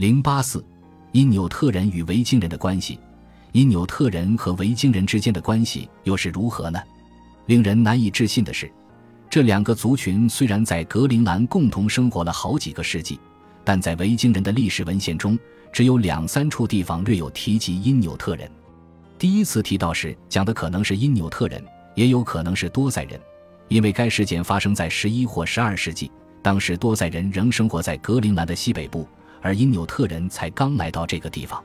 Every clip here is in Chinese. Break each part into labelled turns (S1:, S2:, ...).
S1: 零八四，因纽特人与维京人的关系，因纽特人和维京人之间的关系又是如何呢？令人难以置信的是，这两个族群虽然在格陵兰共同生活了好几个世纪，但在维京人的历史文献中，只有两三处地方略有提及因纽特人。第一次提到时，讲的可能是因纽特人，也有可能是多塞人，因为该事件发生在十一或十二世纪，当时多塞人仍生活在格陵兰的西北部。而因纽特人才刚来到这个地方，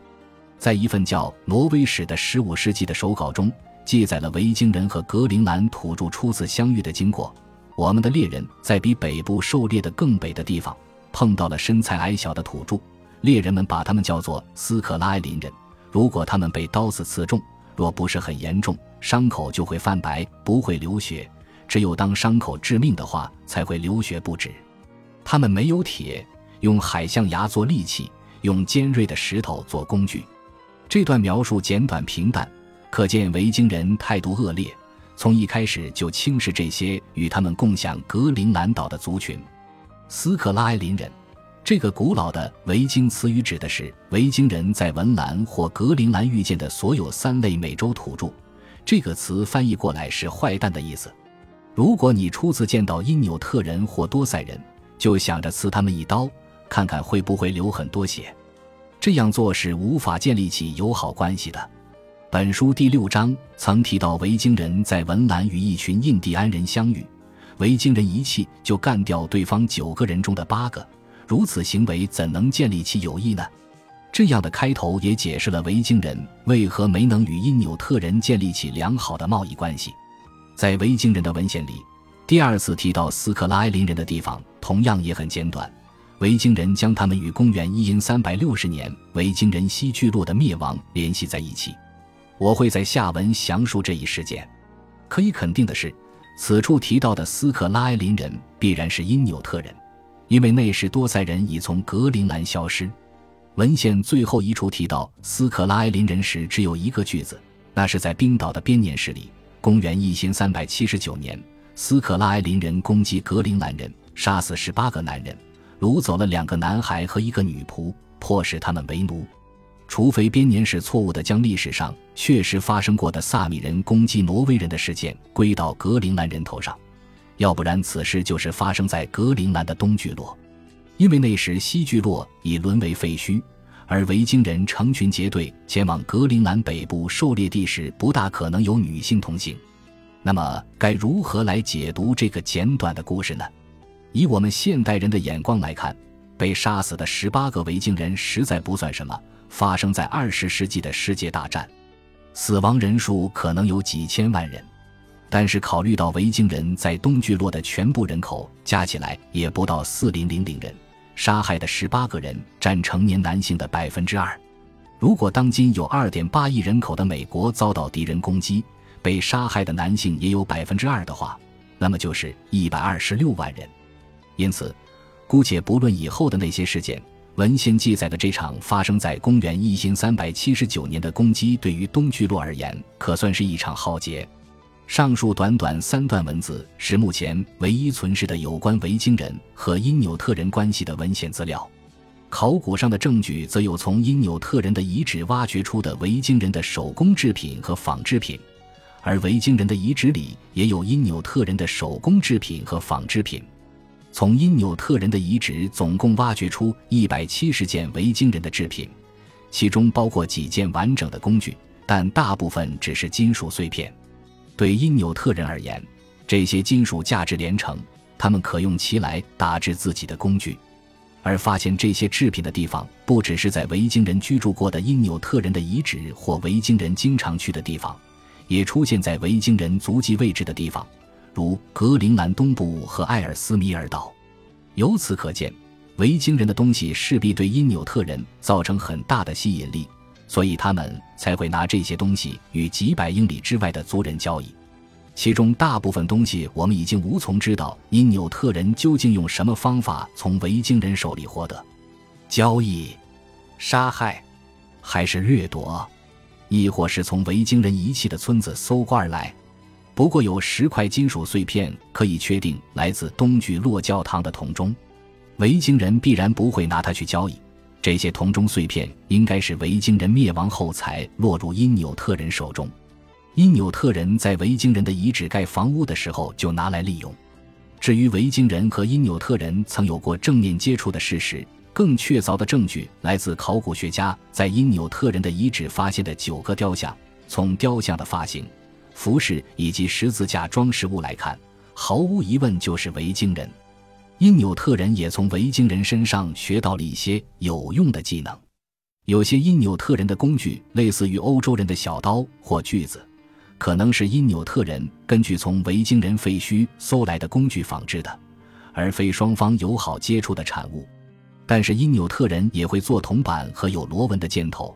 S1: 在一份叫《挪威史》的十五世纪的手稿中，记载了维京人和格陵兰土著初次相遇的经过。我们的猎人在比北部狩猎的更北的地方碰到了身材矮小的土著，猎人们把他们叫做斯克拉林人。如果他们被刀子刺中，若不是很严重，伤口就会泛白，不会流血；只有当伤口致命的话，才会流血不止。他们没有铁。用海象牙做利器，用尖锐的石头做工具。这段描述简短平淡，可见维京人态度恶劣，从一开始就轻视这些与他们共享格陵兰岛的族群。斯克拉埃林人，这个古老的维京词语指的是维京人在文兰或格陵兰遇见的所有三类美洲土著。这个词翻译过来是“坏蛋”的意思。如果你初次见到因纽特人或多塞人，就想着刺他们一刀。看看会不会流很多血，这样做是无法建立起友好关系的。本书第六章曾提到，维京人在文兰与一群印第安人相遇，维京人一气就干掉对方九个人中的八个，如此行为怎能建立起友谊呢？这样的开头也解释了维京人为何没能与因纽特人建立起良好的贸易关系。在维京人的文献里，第二次提到斯克拉埃林人的地方同样也很简短。维京人将他们与公元一三百六十年维京人西聚落的灭亡联系在一起。我会在下文详述这一事件。可以肯定的是，此处提到的斯克拉埃林人必然是因纽特人，因为那时多塞人已从格陵兰消失。文献最后一处提到斯克拉埃林人时，只有一个句子，那是在冰岛的编年史里。公元一千三百七十九年，斯克拉埃林人攻击格陵兰人，杀死十八个男人。掳走了两个男孩和一个女仆，迫使他们为奴。除非编年史错误的将历史上确实发生过的萨米人攻击挪威人的事件归到格陵兰人头上，要不然此事就是发生在格陵兰的东聚落。因为那时西聚落已沦为废墟，而维京人成群结队前往格陵兰北部狩猎地时，不大可能有女性同行。那么，该如何来解读这个简短的故事呢？以我们现代人的眼光来看，被杀死的十八个维京人实在不算什么。发生在二十世纪的世界大战，死亡人数可能有几千万人。但是考虑到维京人在东聚落的全部人口加起来也不到四零零零人，杀害的十八个人占成年男性的百分之二。如果当今有二点八亿人口的美国遭到敌人攻击，被杀害的男性也有百分之二的话，那么就是一百二十六万人。因此，姑且不论以后的那些事件，文献记载的这场发生在公元一千三百七十九年的攻击，对于东聚落而言，可算是一场浩劫。上述短短三段文字是目前唯一存世的有关维京人和因纽特人关系的文献资料。考古上的证据则有从因纽特人的遗址挖掘出的维京人的手工制品和纺织品，而维京人的遗址里也有因纽特人的手工制品和纺织品。从因纽特人的遗址总共挖掘出一百七十件维京人的制品，其中包括几件完整的工具，但大部分只是金属碎片。对因纽特人而言，这些金属价值连城，他们可用其来打制自己的工具。而发现这些制品的地方，不只是在维京人居住过的因纽特人的遗址或维京人经常去的地方，也出现在维京人足迹位置的地方。如格陵兰东部和艾尔斯米尔岛，由此可见，维京人的东西势必对因纽特人造成很大的吸引力，所以他们才会拿这些东西与几百英里之外的族人交易。其中大部分东西，我们已经无从知道因纽特人究竟用什么方法从维京人手里获得。交易、杀害，还是掠夺，亦或是从维京人遗弃的村子搜刮而来。不过有十块金属碎片可以确定来自东聚落教堂的铜钟，维京人必然不会拿它去交易。这些铜钟碎片应该是维京人灭亡后才落入因纽特人手中。因纽特人在维京人的遗址盖房屋的时候就拿来利用。至于维京人和因纽特人曾有过正面接触的事实，更确凿的证据来自考古学家在因纽特人的遗址发现的九个雕像。从雕像的发型、服饰以及十字架装饰物来看，毫无疑问就是维京人。因纽特人也从维京人身上学到了一些有用的技能。有些因纽特人的工具类似于欧洲人的小刀或锯子，可能是因纽特人根据从维京人废墟搜来的工具仿制的，而非双方友好接触的产物。但是因纽特人也会做铜板和有螺纹的箭头，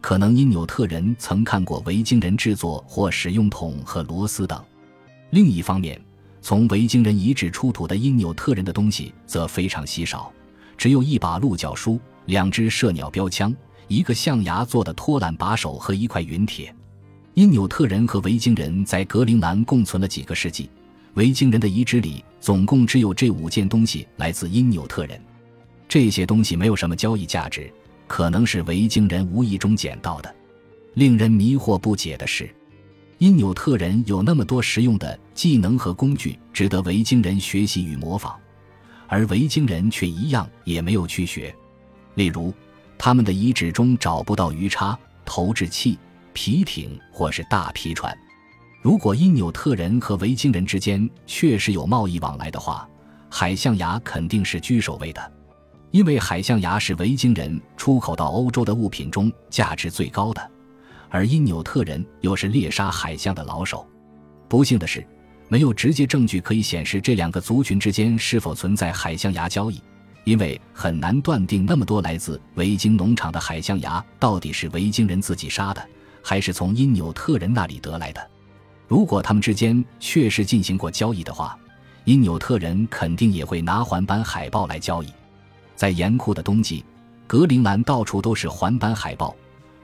S1: 可能因纽特人曾看过维京人制作或使用桶和螺丝等。另一方面，从维京人遗址出土的因纽特人的东西则非常稀少，只有一把鹿角梳、两只射鸟标枪、一个象牙做的拖缆把手和一块陨铁。因纽特人和维京人在格陵兰共存了几个世纪，维京人的遗址里总共只有这五件东西来自因纽特人。这些东西没有什么交易价值，可能是维京人无意中捡到的。令人迷惑不解的是。因纽特人有那么多实用的技能和工具值得维京人学习与模仿，而维京人却一样也没有去学。例如，他们的遗址中找不到鱼叉、投掷器、皮艇或是大皮船。如果因纽特人和维京人之间确实有贸易往来的话，海象牙肯定是居首位的，因为海象牙是维京人出口到欧洲的物品中价值最高的。而因纽特人又是猎杀海象的老手，不幸的是，没有直接证据可以显示这两个族群之间是否存在海象牙交易，因为很难断定那么多来自维京农场的海象牙到底是维京人自己杀的，还是从因纽特人那里得来的。如果他们之间确实进行过交易的话，因纽特人肯定也会拿环斑海豹来交易。在严酷的冬季，格陵兰到处都是环斑海豹。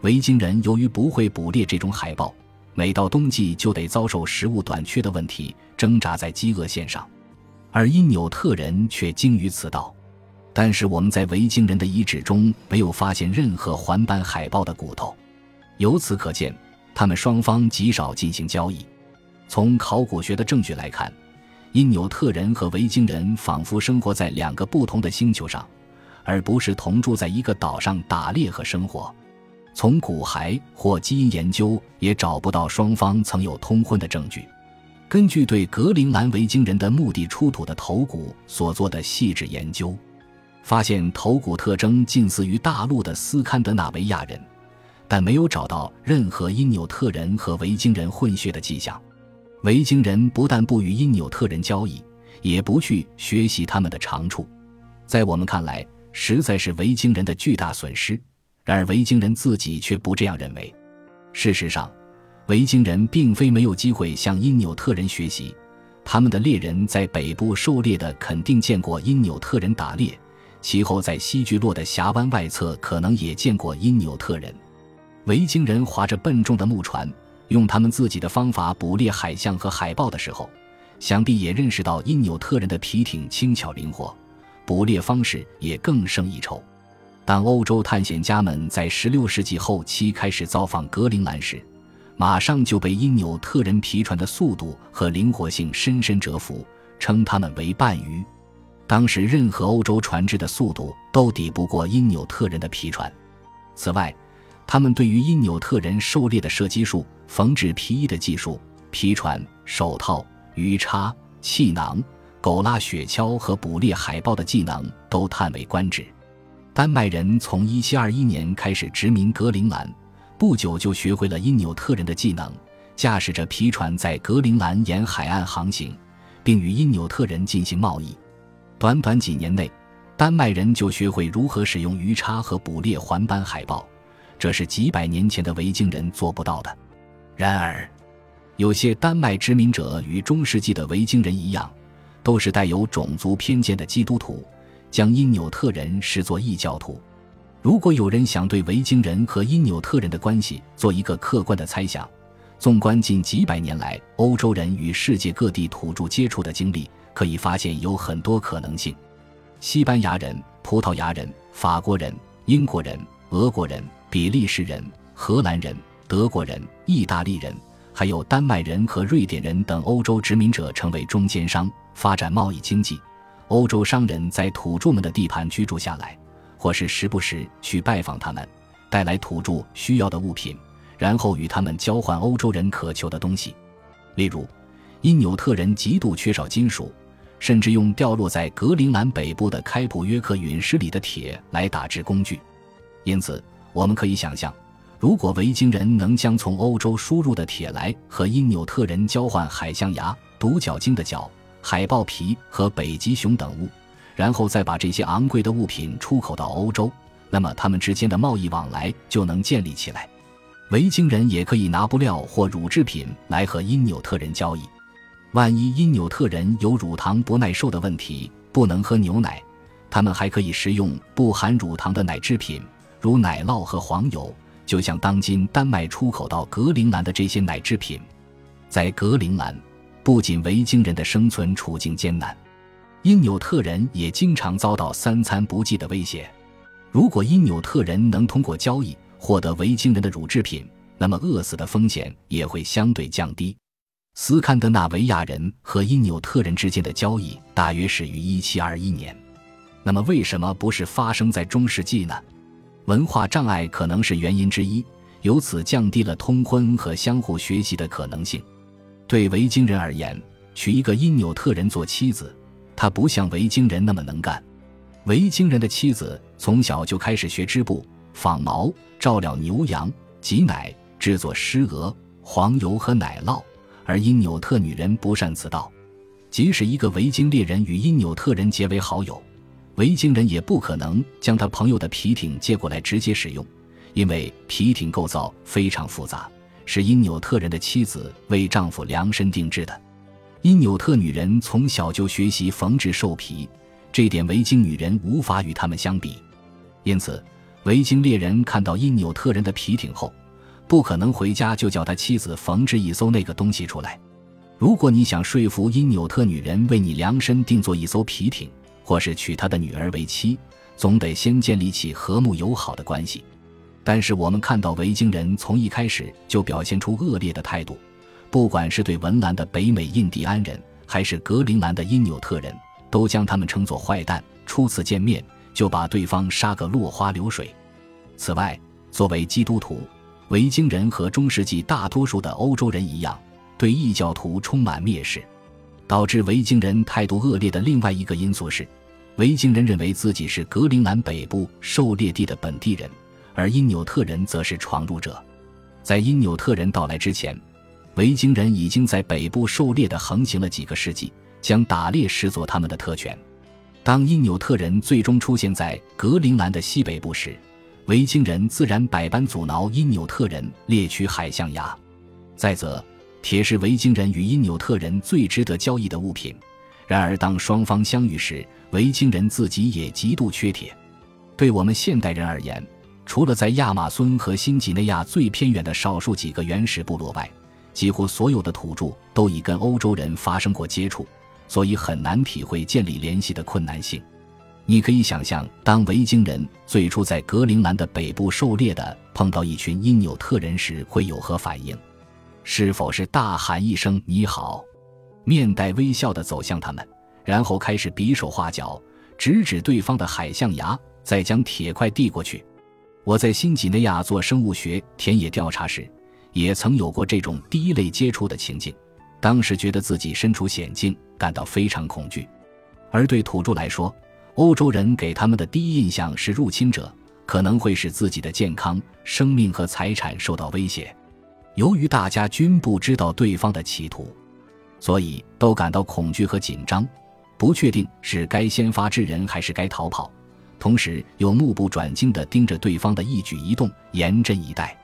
S1: 维京人由于不会捕猎这种海豹，每到冬季就得遭受食物短缺的问题，挣扎在饥饿线上。而因纽特人却精于此道。但是我们在维京人的遗址中没有发现任何环斑海豹的骨头，由此可见，他们双方极少进行交易。从考古学的证据来看，因纽特人和维京人仿佛生活在两个不同的星球上，而不是同住在一个岛上打猎和生活。从骨骸或基因研究也找不到双方曾有通婚的证据。根据对格陵兰维京人的墓地出土的头骨所做的细致研究，发现头骨特征近似于大陆的斯堪的纳维亚人，但没有找到任何因纽特人和维京人混血的迹象。维京人不但不与因纽特人交易，也不去学习他们的长处，在我们看来，实在是维京人的巨大损失。然而，维京人自己却不这样认为。事实上，维京人并非没有机会向因纽特人学习。他们的猎人在北部狩猎的肯定见过因纽特人打猎，其后在西聚落的峡湾外侧可能也见过因纽特人。维京人划着笨重的木船，用他们自己的方法捕猎海象和海豹的时候，想必也认识到因纽特人的皮艇轻巧灵活，捕猎方式也更胜一筹。当欧洲探险家们在16世纪后期开始造访格陵兰时，马上就被因纽特人皮船的速度和灵活性深深折服，称他们为半鱼。当时任何欧洲船只的速度都抵不过因纽特人的皮船。此外，他们对于因纽特人狩猎的射击术、缝制皮衣的技术、皮船、手套、鱼叉、气囊、狗拉雪橇和捕猎海豹的技能都叹为观止。丹麦人从1721年开始殖民格陵兰，不久就学会了因纽特人的技能，驾驶着皮船在格陵兰沿海岸航行，并与因纽特人进行贸易。短短几年内，丹麦人就学会如何使用鱼叉和捕猎环斑海豹，这是几百年前的维京人做不到的。然而，有些丹麦殖民者与中世纪的维京人一样，都是带有种族偏见的基督徒。将因纽特人视作异教徒。如果有人想对维京人和因纽特人的关系做一个客观的猜想，纵观近几百年来欧洲人与世界各地土著接触的经历，可以发现有很多可能性。西班牙人、葡萄牙人、法国人、英国人、俄国人、比利时人、荷兰人、德国人、意大利人，还有丹麦人和瑞典人等欧洲殖民者成为中间商，发展贸易经济。欧洲商人在土著们的地盘居住下来，或是时不时去拜访他们，带来土著需要的物品，然后与他们交换欧洲人渴求的东西。例如，因纽特人极度缺少金属。甚至用掉落在格陵兰北部的开普约克陨石里的铁来打制工具，因此我们可以想象，如果维京人能将从欧洲输入的铁来和因纽特人交换海象牙、独角鲸的角、海豹皮和北极熊等物，然后再把这些昂贵的物品出口到欧洲，那么他们之间的贸易往来就能建立起来。维京人也可以拿布料或乳制品来和因纽特人交易。万一因纽特人有乳糖不耐受的问题，不能喝牛奶，他们还可以食用不含乳糖的奶制品，如奶酪和黄油，就像当今丹麦出口到格陵兰的这些奶制品。在格陵兰，不仅维京人的生存处境艰难，因纽特人也经常遭到三餐不继的威胁。如果因纽特人能通过交易获得维京人的乳制品，那么饿死的风险也会相对降低。斯堪的纳维亚人和因纽特人之间的交易大约始于1721年，那么为什么不是发生在中世纪呢？文化障碍可能是原因之一，由此降低了通婚和相互学习的可能性。对维京人而言，娶一个因纽特人做妻子，他不像维京人那么能干。维京人的妻子从小就开始学织布、纺毛、照料牛羊、挤奶、制作狮鹅、黄油和奶酪。而因纽特女人不善此道，即使一个维京猎人与因纽特人结为好友，维京人也不可能将他朋友的皮艇借过来直接使用，因为皮艇构造非常复杂，是因纽特人的妻子为丈夫量身定制的。因纽特女人从小就学习缝制兽皮，这点维京女人无法与他们相比，因此维京猎人看到因纽特人的皮艇后。不可能回家就叫他妻子缝制一艘那个东西出来。如果你想说服因纽特女人为你量身定做一艘皮艇，或是娶他的女儿为妻，总得先建立起和睦友好的关系。但是我们看到维京人从一开始就表现出恶劣的态度，不管是对文兰的北美印第安人，还是格陵兰的因纽特人，都将他们称作坏蛋。初次见面就把对方杀个落花流水。此外，作为基督徒。维京人和中世纪大多数的欧洲人一样，对异教徒充满蔑视。导致维京人态度恶劣的另外一个因素是，维京人认为自己是格陵兰北部狩猎地的本地人，而因纽特人则是闯入者。在因纽特人到来之前，维京人已经在北部狩猎的横行了几个世纪，将打猎视作他们的特权。当因纽特人最终出现在格陵兰的西北部时，维京人自然百般阻挠因纽特人猎取海象牙。再则，铁是维京人与因纽特人最值得交易的物品。然而，当双方相遇时，维京人自己也极度缺铁。对我们现代人而言，除了在亚马孙和新几内亚最偏远的少数几个原始部落外，几乎所有的土著都已跟欧洲人发生过接触，所以很难体会建立联系的困难性。你可以想象，当维京人最初在格陵兰的北部狩猎的碰到一群因纽特人时，会有何反应？是否是大喊一声“你好”，面带微笑地走向他们，然后开始比手画脚，指指对方的海象牙，再将铁块递过去？我在新几内亚做生物学田野调查时，也曾有过这种第一类接触的情境，当时觉得自己身处险境，感到非常恐惧。而对土著来说，欧洲人给他们的第一印象是入侵者可能会使自己的健康、生命和财产受到威胁。由于大家均不知道对方的企图，所以都感到恐惧和紧张，不确定是该先发制人还是该逃跑，同时又目不转睛地盯着对方的一举一动，严阵以待。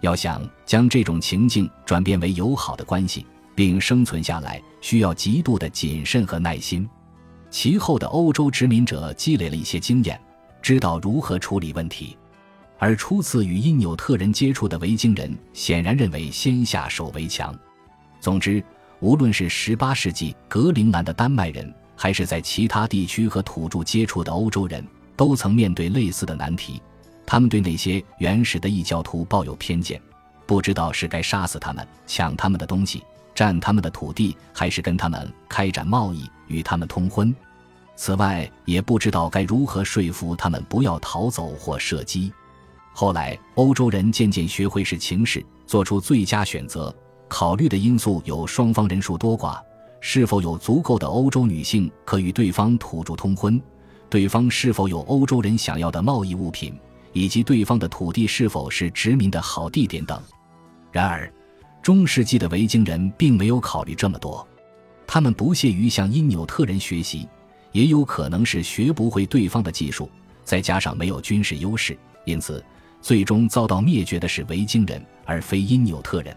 S1: 要想将这种情境转变为友好的关系，并生存下来，需要极度的谨慎和耐心。其后的欧洲殖民者积累了一些经验，知道如何处理问题，而初次与因纽特人接触的维京人显然认为先下手为强。总之，无论是18世纪格陵兰的丹麦人，还是在其他地区和土著接触的欧洲人，都曾面对类似的难题。他们对那些原始的异教徒抱有偏见，不知道是该杀死他们、抢他们的东西、占他们的土地，还是跟他们开展贸易、与他们通婚。此外，也不知道该如何说服他们不要逃走或射击。后来，欧洲人渐渐学会视情势，做出最佳选择。考虑的因素有双方人数多寡，是否有足够的欧洲女性可与对方土著通婚，对方是否有欧洲人想要的贸易物品。以及对方的土地是否是殖民的好地点等。然而，中世纪的维京人并没有考虑这么多，他们不屑于向因纽特人学习，也有可能是学不会对方的技术，再加上没有军事优势，因此最终遭到灭绝的是维京人，而非因纽特人。